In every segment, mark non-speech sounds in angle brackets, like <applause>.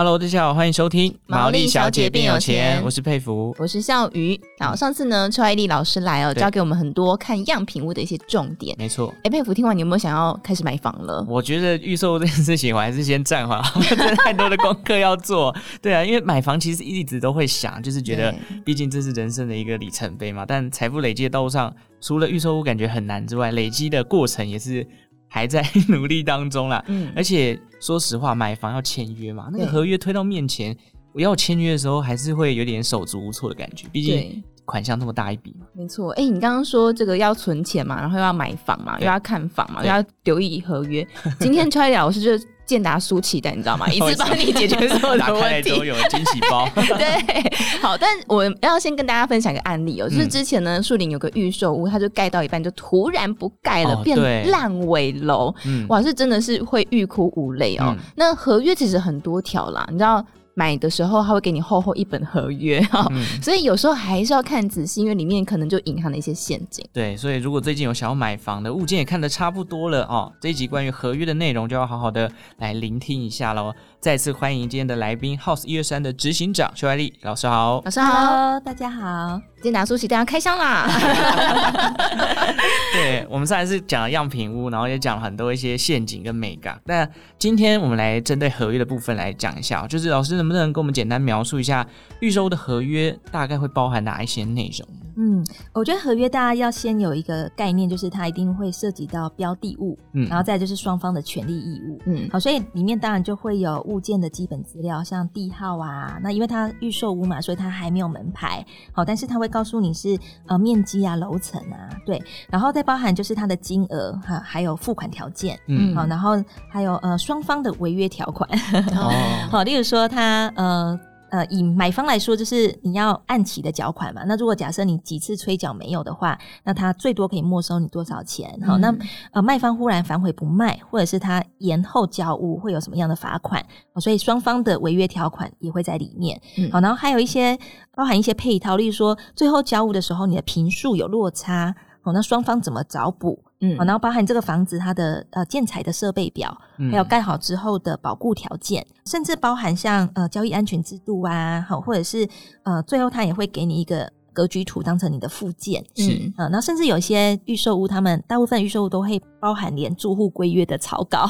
Hello，大家好，欢迎收听《毛利小姐变有钱》，我是佩服，我是笑鱼。然后上次呢，邱爱丽老师来哦，教给我们很多看样品屋的一些重点。没错，哎，佩服，听完你有没有想要开始买房了？我觉得预售这件事情，我还是先暂缓，<laughs> 真的太多的功课要做。对啊，因为买房其实一直都会想，就是觉得，毕竟这是人生的一个里程碑嘛。但财富累积的道路上，除了预售屋感觉很难之外，累积的过程也是。还在努力当中啦，嗯，而且说实话，买房要签约嘛，那个合约推到面前，我要签约的时候，还是会有点手足无措的感觉，毕竟款项那么大一笔嘛。没错，哎、欸，你刚刚说这个要存钱嘛，然后又要买房嘛，又要看房嘛，又要留意合约。<laughs> 今天 Charlie 老师就。健达舒淇的，你知道吗？<laughs> 一次帮你解决所有的 <laughs> 问题，都有惊喜包。对，好，但我要先跟大家分享一个案例哦、喔，就是之前呢，树林有个预售屋，它就盖到一半就突然不盖了，哦、变烂尾楼，哇，是真的是会欲哭无泪哦、那合约其实很多条啦，你知道。买的时候他会给你厚厚一本合约哈，嗯、所以有时候还是要看仔细，因为里面可能就隐含了一些陷阱。对，所以如果最近有想要买房的物件也看得差不多了哦，这一集关于合约的内容就要好好的来聆听一下喽。再次欢迎今天的来宾，House 一二三的执行长邱爱丽老师好，老师好，Hello, 大家好。今天拿书起，大家开箱啦！<laughs> 对，我们上一次讲了样品屋，然后也讲了很多一些陷阱跟美感。那今天我们来针对合约的部分来讲一下，就是老师能不能跟我们简单描述一下预售的合约大概会包含哪一些内容？嗯，我觉得合约大家要先有一个概念，就是它一定会涉及到标的物，嗯，然后再就是双方的权利义务，嗯，好，所以里面当然就会有物件的基本资料，像地号啊，那因为它预售屋嘛，所以它还没有门牌，好，但是它会告诉你是呃面积啊、楼层啊，对，然后再包含就是它的金额哈，还有付款条件，嗯，好，然后还有呃双方的违约条款，<laughs> 哦，好，例如说他呃。呃，以买方来说，就是你要按期的缴款嘛。那如果假设你几次催缴没有的话，那他最多可以没收你多少钱？好，那呃卖方忽然反悔不卖，或者是他延后交物，会有什么样的罚款？所以双方的违约条款也会在里面。好，然后还有一些包含一些配套，例如说最后交物的时候，你的坪数有落差，好，那双方怎么找补？嗯，然后包含这个房子它的呃建材的设备表，还有盖好之后的保固条件，嗯、甚至包含像呃交易安全制度啊，好，或者是呃最后他也会给你一个格局图当成你的附件，是啊，那、呃、甚至有一些预售屋，他们大部分预售屋都会包含连住户规约的草稿，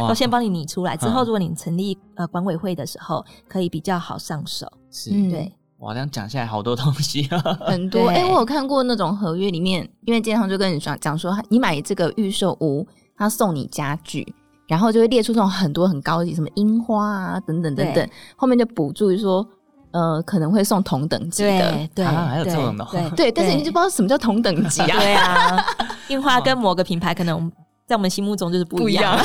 哇都先帮你拟出来，之后如果你成立呃管委会的时候，可以比较好上手，是，对。哇，这样讲下来好多东西啊，很多。哎、欸，我有看过那种合约里面，因为经常就跟你说讲说，你买这个预售屋，他送你家具，然后就会列出这种很多很高级，什么樱花啊等等等等，对。后面就补助说，呃，可能会送同等级的，对，<laughs> 对。啊，还有这种的，对，<laughs> 对，但是你就不知道什么叫同等级啊？<laughs> 对啊，樱花跟某个品牌可能在我们心目中就是不一样，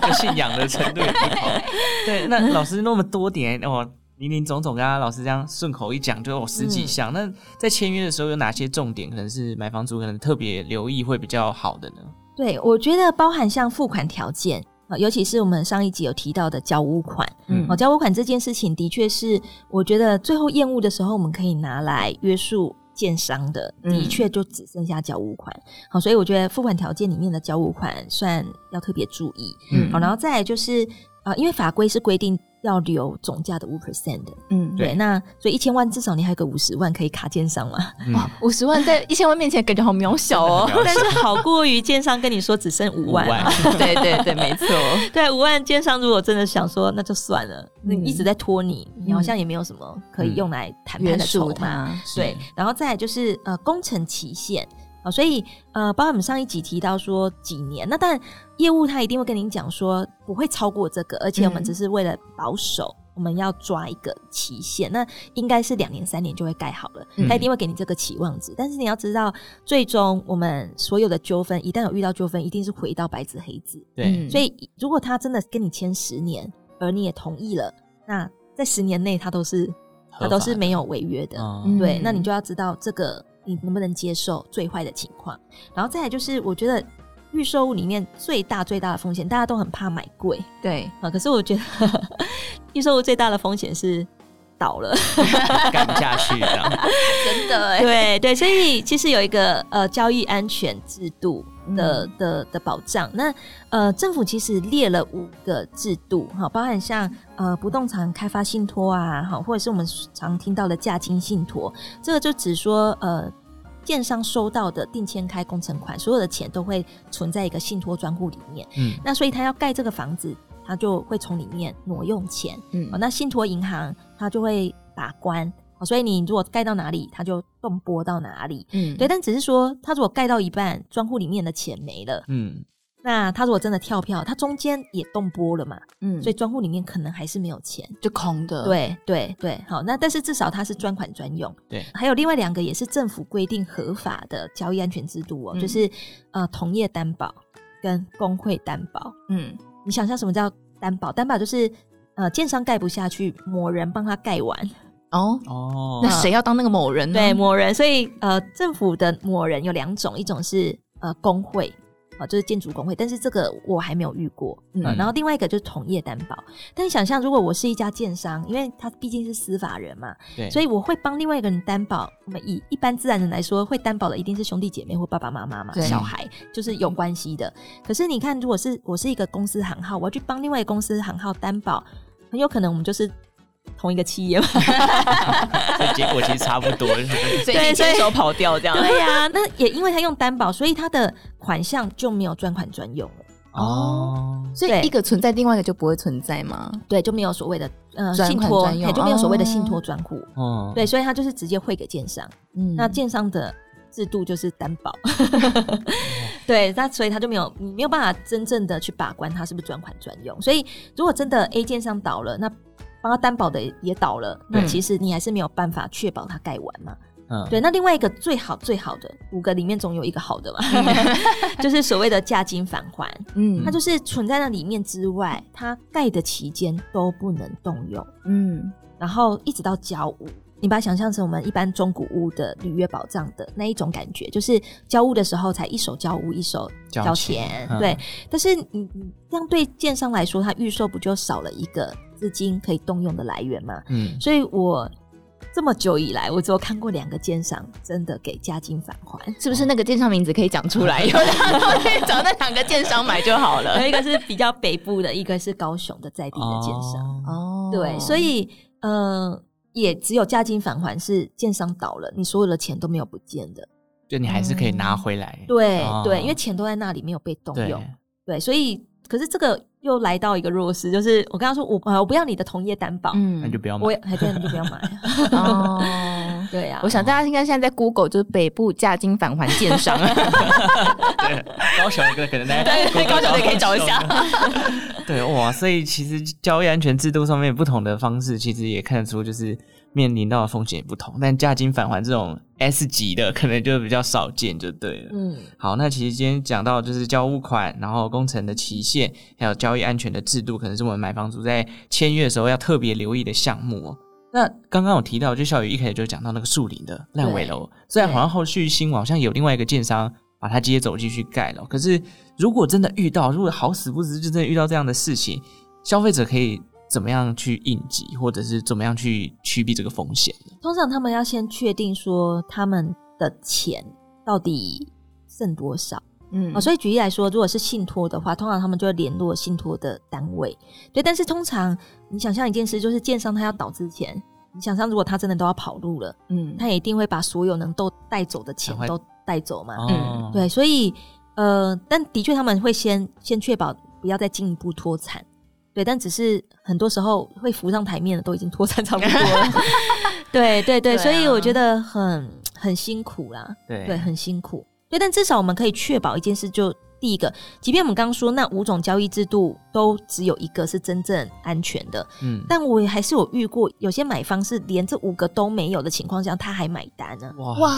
这个信仰的程度也不同。对，那老师那么多点哦。林林总总，跟他老师这样顺口一讲，就有十几项。嗯、那在签约的时候有哪些重点？可能是买房主可能特别留意会比较好的呢？对，我觉得包含像付款条件啊，尤其是我们上一集有提到的交屋款。嗯，哦，交屋款这件事情的确是，我觉得最后验屋的时候，我们可以拿来约束建商的，的确就只剩下交屋款。好、嗯，所以我觉得付款条件里面的交屋款算要特别注意。嗯，好，然后再来就是啊、呃，因为法规是规定。要留总价的五 percent 的，嗯，对，那所以一千万至少你还有个五十万可以卡建商嘛？哇，五十万在一千万面前感觉好渺小哦，<laughs> 但是好过于建商跟你说只剩五万，<laughs> 对对对，没错，<laughs> 对五万建商如果真的想说那就算了，那一直在拖你，你好像也没有什么可以用来谈判的筹码，对，然后再来就是呃工程期限。所以，呃，包括我们上一集提到说几年，那当然业务他一定会跟您讲说不会超过这个，而且我们只是为了保守，嗯、我们要抓一个期限，那应该是两年三年就会盖好了，他一定会给你这个期望值。嗯、但是你要知道，最终我们所有的纠纷，一旦有遇到纠纷，一定是回到白纸黑字。对，所以如果他真的跟你签十年，而你也同意了，那在十年内他都是他都是没有违约的。嗯、对，那你就要知道这个。你能不能接受最坏的情况？然后再来就是，我觉得预售屋里面最大最大的风险，大家都很怕买贵，对啊。可是我觉得 <laughs> 预售屋最大的风险是倒了，<laughs> 干不下去的，<laughs> 真的哎。对对，所以其实有一个呃交易安全制度的、嗯、的的保障。那呃政府其实列了五个制度哈，包含像呃不动产开发信托啊，哈，或者是我们常听到的价金信托，这个就只说呃。建商收到的定签开工程款，所有的钱都会存在一个信托专户里面。嗯，那所以他要盖这个房子，他就会从里面挪用钱。嗯，那信托银行他就会把关。所以你如果盖到哪里，它就动拨到哪里。嗯，对。但只是说，他如果盖到一半，专户里面的钱没了。嗯。那他如果真的跳票，他中间也动拨了嘛，嗯，所以专户里面可能还是没有钱，就空的。对对对，好，那但是至少它是专款专用。对，还有另外两个也是政府规定合法的交易安全制度哦，嗯、就是呃同业担保跟工会担保。嗯，你想象什么叫担保？担保就是呃建商盖不下去，某人帮他盖完。哦哦，那谁要当那个某人呢？对，某人。所以呃政府的某人有两种，一种是呃工会。啊，就是建筑工会，但是这个我还没有遇过。嗯，然后另外一个就是同业担保。但你想象，如果我是一家建商，因为他毕竟是司法人嘛，对，所以我会帮另外一个人担保。我们以一般自然人来说，会担保的一定是兄弟姐妹或爸爸妈妈嘛，小孩就是有关系的。可是你看，如果是我是一个公司行号，我要去帮另外一个公司行号担保，很有可能我们就是。同一个企业嘛，所以结果其实差不多，<laughs> 所以牵手跑掉这样。对呀、啊，那也因为他用担保，所以他的款项就没有专款专用了。哦，所以一个存在，另外一个就不会存在吗？对，就没有所谓的呃信托，也就没有所谓的信托专户。哦，对，所以他就是直接汇给建商。嗯，那建商的制度就是担保。<laughs> 对，那所以他就没有，你没有办法真正的去把关他是不是专款专用。所以如果真的 A 建商倒了，那帮他担保的也倒了，那其实你还是没有办法确保他盖完嘛。嗯，对。那另外一个最好最好的五个里面总有一个好的嘛，<laughs> 就是所谓的价金返还。嗯，它就是存在那里面之外，它盖的期间都不能动用。嗯，然后一直到交屋，你把它想象成我们一般中古屋的履约保障的那一种感觉，就是交屋的时候才一手交屋一手交钱。对，但是你你这样对建商来说，他预售不就少了一个？资金可以动用的来源吗？嗯，所以我这么久以来，我只有看过两个建商真的给加金返还，是不是那个建商名字可以讲出来？<laughs> 有的可以找那两个建商买就好了。有一个是比较北部的，一个是高雄的在地的建商。哦，对，所以呃，也只有价金返还是建商倒了，你所有的钱都没有不见的，就你还是可以拿回来。嗯、对、哦、对，因为钱都在那里，没有被动用。对，对，所以可是这个。又来到一个弱势，就是我跟他说我我不要你的同业担保，嗯，那就不要买，我还对，你就不要买。<laughs> 哦，对呀，我想大家应该现在在 Google 就是北部价金返还建商，<laughs> 对，高雄的可能大家对高雄的可以找一下。对哇，所以其实交易安全制度上面不同的方式，其实也看得出就是。面临到的风险也不同，但价金返还这种 S 级的 <laughs> 可能就比较少见，就对了。嗯，好，那其实今天讲到就是交屋款，然后工程的期限，还有交易安全的制度，可能是我们买房族在签约的时候要特别留意的项目哦。那刚刚我提到，就小雨一开始就讲到那个树林的烂尾楼，虽然好像后续新闻好像有另外一个建商把它接走继续盖了，可是如果真的遇到，如果好死不死就真的遇到这样的事情，消费者可以。怎么样去应急，或者是怎么样去趋避这个风险？通常他们要先确定说他们的钱到底剩多少，嗯，哦，所以举例来说，如果是信托的话，通常他们就会联络信托的单位，对。但是通常你想象一件事，就是建商他要倒之前，你想象如果他真的都要跑路了，嗯，他也一定会把所有能都带走的钱都带走嘛，嗯，对。所以呃，但的确他们会先先确保不要再进一步脱产。对，但只是很多时候会浮上台面的都已经脱产差不多了。对 <laughs> 对对，所以我觉得很很辛苦啦。对对，很辛苦。对，但至少我们可以确保一件事，就第一个，即便我们刚刚说那五种交易制度都只有一个是真正安全的，嗯，但我也还是有遇过有些买方是连这五个都没有的情况下，他还买单呢。哇哇，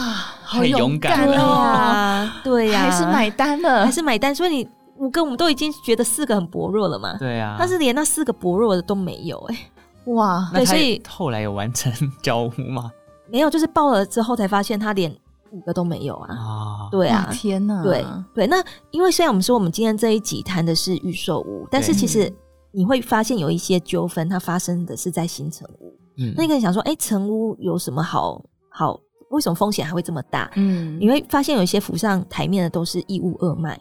好勇敢哦！对呀，对呀，还是买单了，还是买单。所以你。五个我们都已经觉得四个很薄弱了嘛？对啊，但是连那四个薄弱的都没有哎、欸，哇！对，所以后来有完成 <laughs> 交屋吗？没有，就是报了之后才发现他连五个都没有啊！啊对啊，天哪！对对，那因为虽然我们说我们今天这一集谈的是预售屋，但是其实你会发现有一些纠纷，它发生的是在新城屋。嗯，那你可以想说，哎、欸，成屋有什么好好？为什么风险还会这么大？嗯，你会发现有一些浮上台面的都是一屋二卖。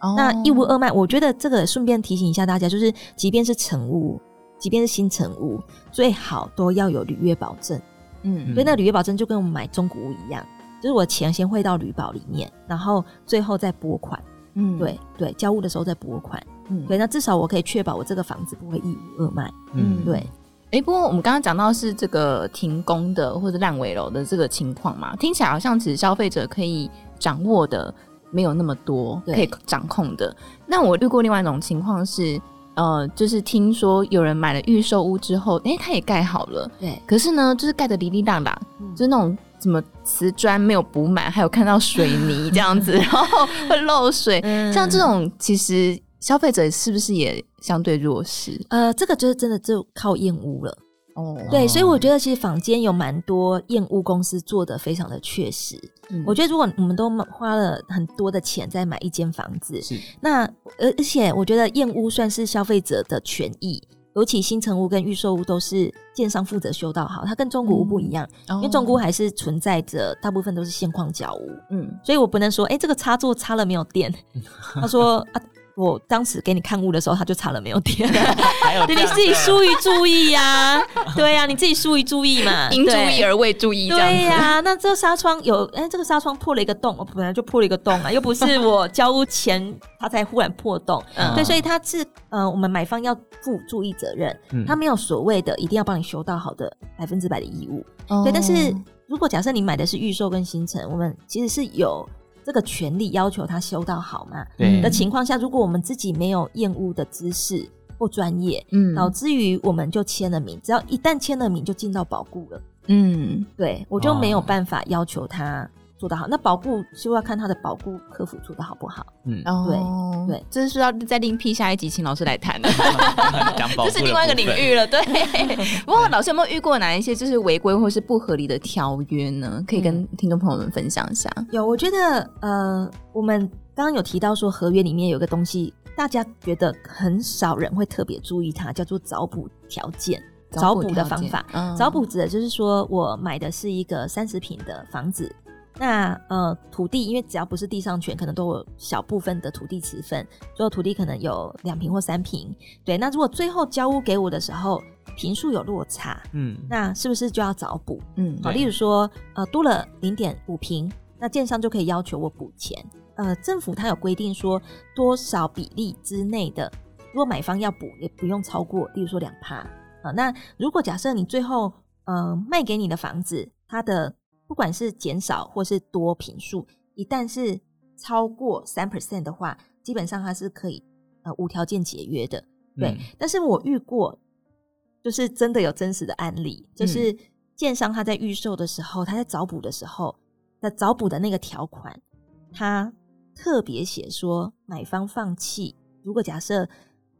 哦，那一屋二卖，我觉得这个顺便提醒一下大家，就是即便是成屋，即便是新成屋，最好都要有履约保证。嗯，所以那履约保证就跟我们买中古屋一样。就是我钱先汇到旅保里面，然后最后再拨款。嗯，对对，交屋的时候再拨款。嗯，对，那至少我可以确保我这个房子不会一屋二卖。嗯，对。哎、欸，不过我们刚刚讲到是这个停工的或者烂尾楼的这个情况嘛，听起来好像其实消费者可以掌握的没有那么多，可以掌控的。那我遇过另外一种情况是，呃，就是听说有人买了预售屋之后，哎、欸，他也盖好了，对，可是呢，就是盖的哩哩啦啦，嗯、就是那种。什么瓷砖没有补满，还有看到水泥 <laughs> 这样子，然后会漏水，嗯、像这种其实消费者是不是也相对弱势？呃，这个就是真的就靠验屋了。哦，对，所以我觉得其实坊间有蛮多验屋公司做的非常的确实。嗯、我觉得如果我们都花了很多的钱在买一间房子，是那而而且我觉得验屋算是消费者的权益。尤其新城屋跟预售屋都是建商负责修到好，它跟中古屋不一样，嗯、因为中古屋还是存在着大部分都是现况交屋，嗯，所以我不能说，哎、欸，这个插座插了没有电？<laughs> 他说啊。我当时给你看物的时候，他就查了没有电，<laughs> 对，你自己疏于注意呀、啊，<laughs> 对呀、啊，你自己疏于注意嘛，因注意而未注意，对呀、啊。那这个纱窗有，哎、欸，这个纱窗破了一个洞，我本来就破了一个洞啊，又不是我交屋前它才忽然破洞，嗯、对，所以它是呃，我们买方要负注意责任，他没有所谓的一定要帮你修到好的百分之百的义务，哦、对。但是如果假设你买的是预售跟新城，我们其实是有。这个权利要求他修到好嘛？对的情况下，如果我们自己没有厌恶的知识或专业，嗯，导致于我们就签了名，只要一旦签了名，就进到保固了。嗯，对，我就没有办法要求他。做得好，那保固就要看他的保固客服做得好不好。嗯，对对，这是要再另辟下一集，请老师来谈的。<laughs> 这是另外一个领域了。对，<laughs> 不过老师有没有遇过哪一些就是违规或是不合理的条约呢？可以跟听众朋友们分享一下。有，我觉得呃，我们刚刚有提到说合约里面有个东西，大家觉得很少人会特别注意它，叫做找补条件。找补的方法，找补指的就是说我买的是一个三十平的房子。那呃，土地因为只要不是地上权，可能都有小部分的土地持分，所有土地可能有两平或三平。对，那如果最后交屋给我的时候，平数有落差，嗯，那是不是就要找补？嗯，好，例如说呃多了零点五平，那建商就可以要求我补钱。呃，政府它有规定说多少比例之内的，如果买方要补，也不用超过，例如说两趴。啊，那如果假设你最后呃卖给你的房子，它的不管是减少或是多品数，一旦是超过三 percent 的话，基本上它是可以呃无条件解约的。对，嗯、但是我遇过，就是真的有真实的案例，就是建商他在预售的时候，他在找补的时候，那找补的那个条款，他特别写说，买方放弃，如果假设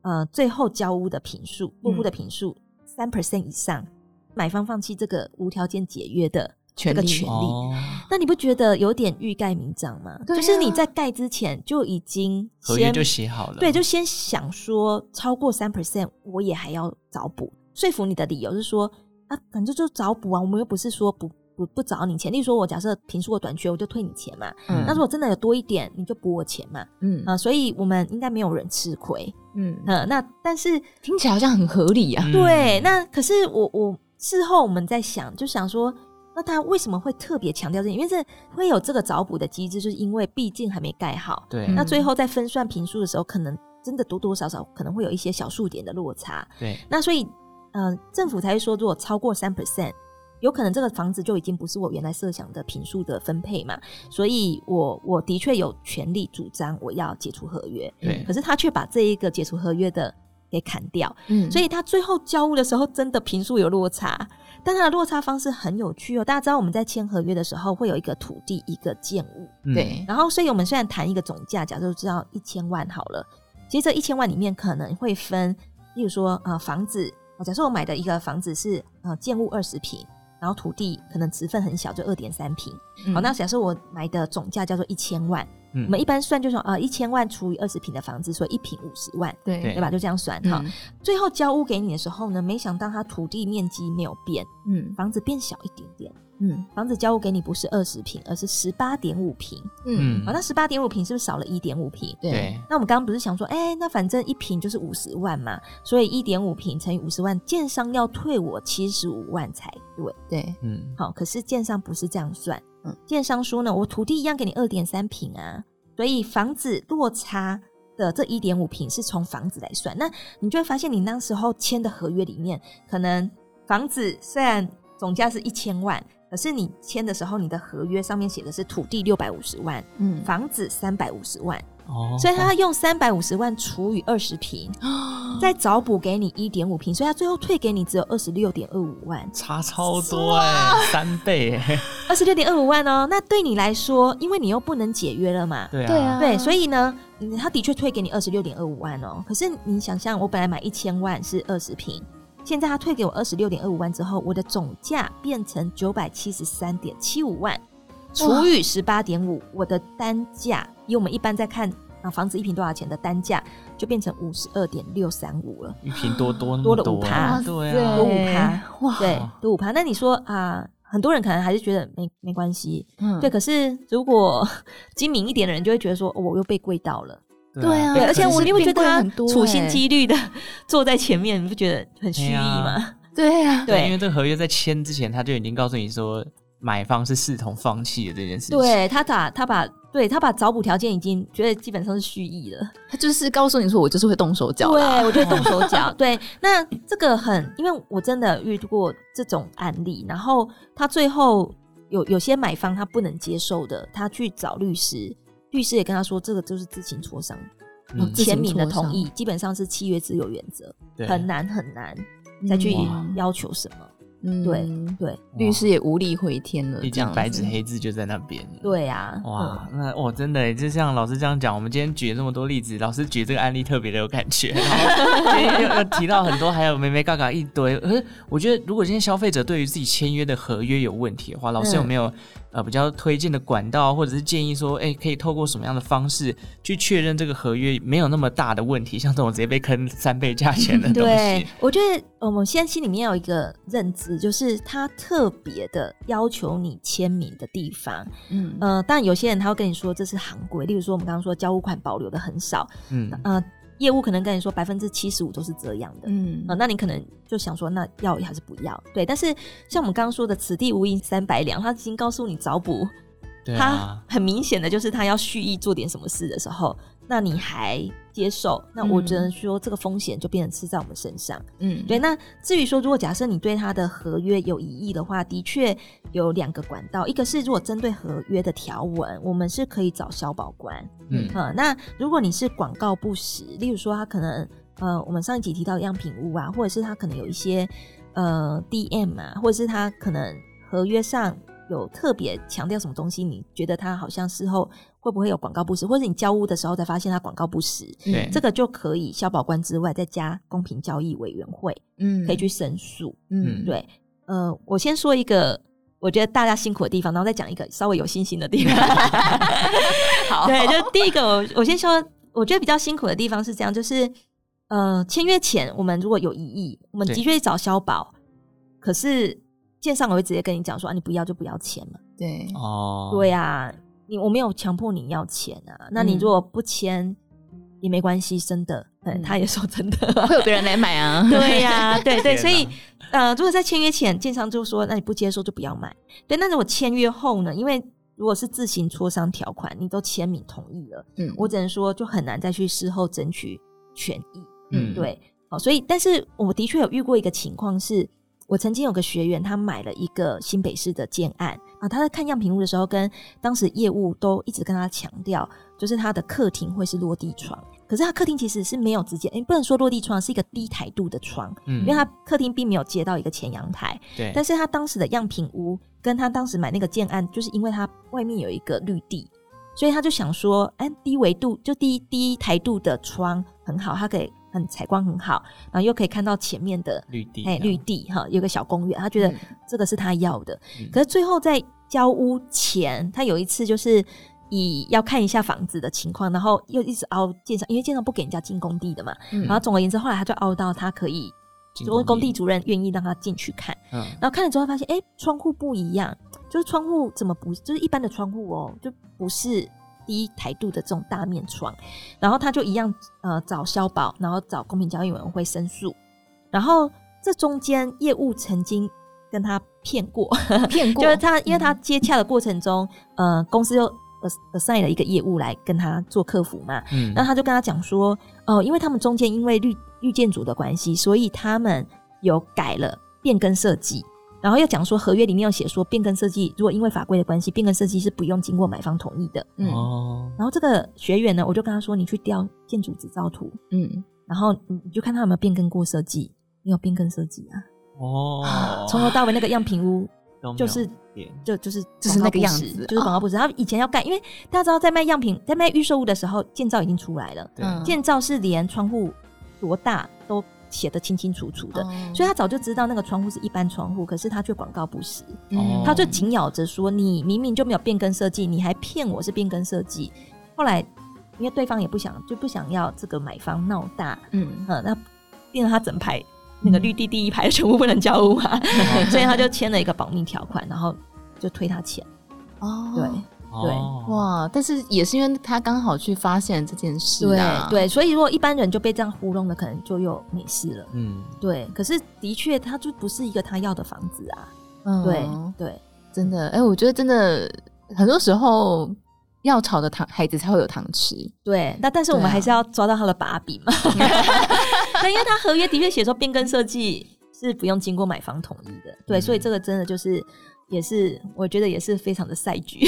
呃最后交屋的品数，过户的品数三 percent 以上，买方放弃这个无条件解约的。这个权利，哦、那你不觉得有点欲盖弥彰吗？啊、就是你在盖之前就已经先合约就写好了，对，就先想说超过三 percent，我也还要找补，说服你的理由是说啊，反正就找补啊，我们又不是说不不不找你钱。例如说，我假设评数我短缺，我就退你钱嘛。嗯，那如果真的有多一点，你就补我钱嘛。嗯啊，所以我们应该没有人吃亏。嗯呃，那但是听起来好像很合理啊。对，那可是我我事后我们在想，就想说。那他为什么会特别强调这个？因为这会有这个找补的机制，就是因为毕竟还没盖好。对。那最后在分算评数的时候，可能真的多多少少可能会有一些小数点的落差。对。那所以，嗯、呃，政府才会说，如果超过三 percent，有可能这个房子就已经不是我原来设想的评数的分配嘛。所以我我的确有权利主张我要解除合约。对。可是他却把这一个解除合约的给砍掉。嗯。所以他最后交屋的时候，真的平数有落差。但它的落差方式很有趣哦，大家知道我们在签合约的时候会有一个土地一个建物，对，然后所以我们虽然谈一个总价，假设知道一千万好了，其实这一千万里面可能会分，例如说呃房子，假设我买的一个房子是呃建物二十平，然后土地可能持分很小，就二点三坪。嗯、好，那假设我买的总价叫做一千万，嗯、我们一般算就说啊，一千万除以二十平的房子，所以一平五十万，对对吧？就这样算哈。嗯、最后交屋给你的时候呢，没想到它土地面积没有变，嗯，房子变小一点点。嗯，房子交屋给你不是二十平，而是十八点五平。嗯，好，那十八点五平是不是少了一点五平？对。那我们刚刚不是想说，哎、欸，那反正一平就是五十万嘛，所以一点五平乘以五十万，建商要退我七十五万才对。对，嗯，好，可是建商不是这样算。嗯，建商说呢，我土地一样给你二点三平啊，所以房子落差的这一点五平是从房子来算。那你就会发现，你那时候签的合约里面，可能房子虽然总价是一千万。可是你签的时候，你的合约上面写的是土地六百五十万，嗯，房子三百五十万，哦，所以他用三百五十万除以二十平，哦，<gasps> 再找补给你一点五平，所以他最后退给你只有二十六点二五万，差超多哎，哇三倍哎，<laughs> 二十六点二五万哦，那对你来说，因为你又不能解约了嘛，对啊，对，所以呢，他的确退给你二十六点二五万哦，可是你想象，我本来买一千万是二十平。现在他退给我二十六点二五万之后，我的总价变成九百七十三点七五万，除以十八点五，我的单价以我们一般在看啊房子一平多少钱的单价，就变成五十二点六三五了。一平多多多了五趴，对啊，多五趴，哇，对，多五趴。那你说啊，很多人可能还是觉得没没关系，嗯，对。可是如果精明一点的人，就会觉得说，哦，我又被贵到了。对啊，对，而且我你不觉得他处心积虑的 <laughs> 坐在前面，你不觉得很蓄意吗？对啊，对，因为这个合约在签之前，他就已经告诉你说，买方是视同放弃的这件事情。对他把，他把，对他把找补条件已经觉得基本上是蓄意了，他就是告诉你说，我就是会动手脚。对，我就会动手脚。<laughs> 对，那这个很，因为我真的遇过这种案例，然后他最后有有些买方他不能接受的，他去找律师。律师也跟他说，这个就是知情磋商，签名的同意，基本上是契约自由原则，对很难很难再去要求什么。嗯，对对，律师也无力回天了。毕竟白纸黑字就在那边。对呀，哇，那我，真的，就像老师这样讲，我们今天举了这么多例子，老师举这个案例特别的有感觉，<laughs> 然后今天又又提到很多，还有梅梅嘎嘎一堆。可是我觉得，如果今天消费者对于自己签约的合约有问题的话，老师有没有呃比较推荐的管道，或者是建议说，哎，可以透过什么样的方式去确认这个合约没有那么大的问题？像这种直接被坑三倍价钱的东西，对，我觉得我们现在心里面有一个认知。就是他特别的要求你签名的地方，嗯呃，但有些人他会跟你说这是行规，例如说我们刚刚说交物款保留的很少，嗯呃，业务可能跟你说百分之七十五都是这样的，嗯呃，那你可能就想说那要还是不要？对，但是像我们刚刚说的此地无银三百两，他已经告诉你找补，对啊，他很明显的就是他要蓄意做点什么事的时候。那你还接受？那我只能说这个风险就变成吃在我们身上。嗯，对。那至于说，如果假设你对他的合约有疑义的话，的确有两个管道，一个是如果针对合约的条文，我们是可以找消保官。嗯，呃，那如果你是广告不实，例如说他可能呃，我们上一集提到的样品屋啊，或者是他可能有一些呃 DM 啊，或者是他可能合约上有特别强调什么东西，你觉得他好像事后。会不会有广告不实，或者你交屋的时候才发现它广告不实？对，这个就可以消保官之外再加公平交易委员会，嗯，可以去申诉。嗯，对，呃，我先说一个我觉得大家辛苦的地方，然后再讲一个稍微有信心的地方。<laughs> 好，对，就第一个，我我先说，我觉得比较辛苦的地方是这样，就是呃，签约前我们如果有异议，我们的确找消保，可是建商我会直接跟你讲说啊，你不要就不要签嘛。对，哦，对呀。你我没有强迫你要钱啊，那你如果不签也没关系，真的，嗯，他也说真的，<laughs> 会有别人来买啊，对呀，<laughs> 对对，所以呃，如果在签约前，建商就说那你不接受就不要买，对，那如果签约后呢？因为如果是自行磋商条款，你都签名同意了，嗯，我只能说就很难再去事后争取权益，嗯，对，好，所以但是我的确有遇过一个情况是。我曾经有个学员，他买了一个新北市的建案啊，他在看样品屋的时候，跟当时业务都一直跟他强调，就是他的客厅会是落地窗，可是他客厅其实是没有直接，诶，不能说落地窗，是一个低台度的窗，嗯，因为他客厅并没有接到一个前阳台，对，但是他当时的样品屋跟他当时买那个建案，就是因为他外面有一个绿地，所以他就想说，哎，低维度就低低台度的窗很好，他可以很采光很好，然后又可以看到前面的绿地，哎，绿地哈，有个小公园，他觉得这个是他要的。嗯、可是最后在交屋前，他有一次就是以要看一下房子的情况，然后又一直凹建商，因为建商不给人家进工地的嘛。嗯、然后总而言之，后来他就凹到他可以，就工地主任愿意让他进去看。嗯、然后看了之后发现，哎，窗户不一样，就是窗户怎么不就是一般的窗户哦，就不是。低台度的这种大面床，然后他就一样呃找消保，然后找公平交易委员会申诉，然后这中间业务曾经跟他骗过，骗过，<laughs> 就是他因为他接洽的过程中，嗯、呃公司又 assign 了一个业务来跟他做客服嘛，嗯，那他就跟他讲说，哦、呃，因为他们中间因为绿绿建筑的关系，所以他们有改了变更设计。然后又讲说，合约里面有写说，变更设计如果因为法规的关系，变更设计是不用经过买方同意的。嗯，哦。然后这个学员呢，我就跟他说，你去调建筑执照图，嗯，然后你就看他有没有变更过设计，你有变更设计啊。哦。从头到尾那个样品屋就是就就是就是那个样子，就是广告布置。他以前要盖，因为大家知道在卖样品，在卖预售屋的时候，建造已经出来了。对。建造是连窗户多大都。写的清清楚楚的，嗯、所以他早就知道那个窗户是一般窗户，可是他却广告不实，嗯、他就紧咬着说：“你明明就没有变更设计，你还骗我是变更设计。”后来因为对方也不想，就不想要这个买方闹大，嗯嗯，那变成他整排那个绿地第一排全部不能交屋嘛，嗯、<laughs> 所以他就签了一个保密条款，然后就退他钱。哦，对。对哇，但是也是因为他刚好去发现这件事啊，对对，所以如果一般人就被这样糊弄的，可能就又没事了。嗯，对。可是的确，他就不是一个他要的房子啊。嗯，对对，真的。哎、欸，我觉得真的很多时候要吵的糖孩子才会有糖吃。对，那但是我们还是要抓到他的把柄嘛。<laughs> 那因为他合约的确写说变更设计是不用经过买房同意的。对，嗯、所以这个真的就是。也是，我觉得也是非常的赛局，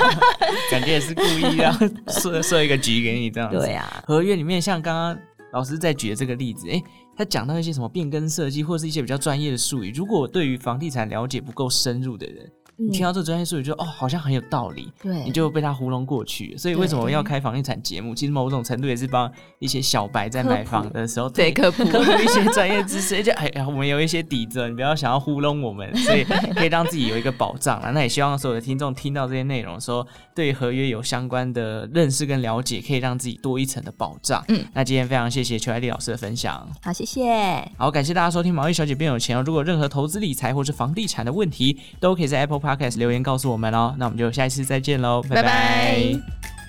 <laughs> 感觉也是故意要 <laughs> 设设一个局给你这样子。对啊，合约里面像刚刚老师在举的这个例子，哎、欸，他讲到一些什么变更设计，或者是一些比较专业的术语，如果对于房地产了解不够深入的人。你听到这专业术语就哦，好像很有道理，对，你就被他糊弄过去。所以为什么要开房地产节目？其实某种程度也是帮一些小白在买房的时候对科普科普一些专业知识。<laughs> 而且哎呀，我们有一些底子，你不要想要糊弄我们，所以可以让自己有一个保障啊。那也希望所有的听众听到这些内容的时候，对合约有相关的认识跟了解，可以让自己多一层的保障。嗯，那今天非常谢谢邱爱丽老师的分享。好，谢谢。好，感谢大家收听毛利小姐变有钱哦。如果任何投资理财或是房地产的问题，都可以在 Apple 留言告诉我。们哦，那我们就下一次再见喽，拜拜。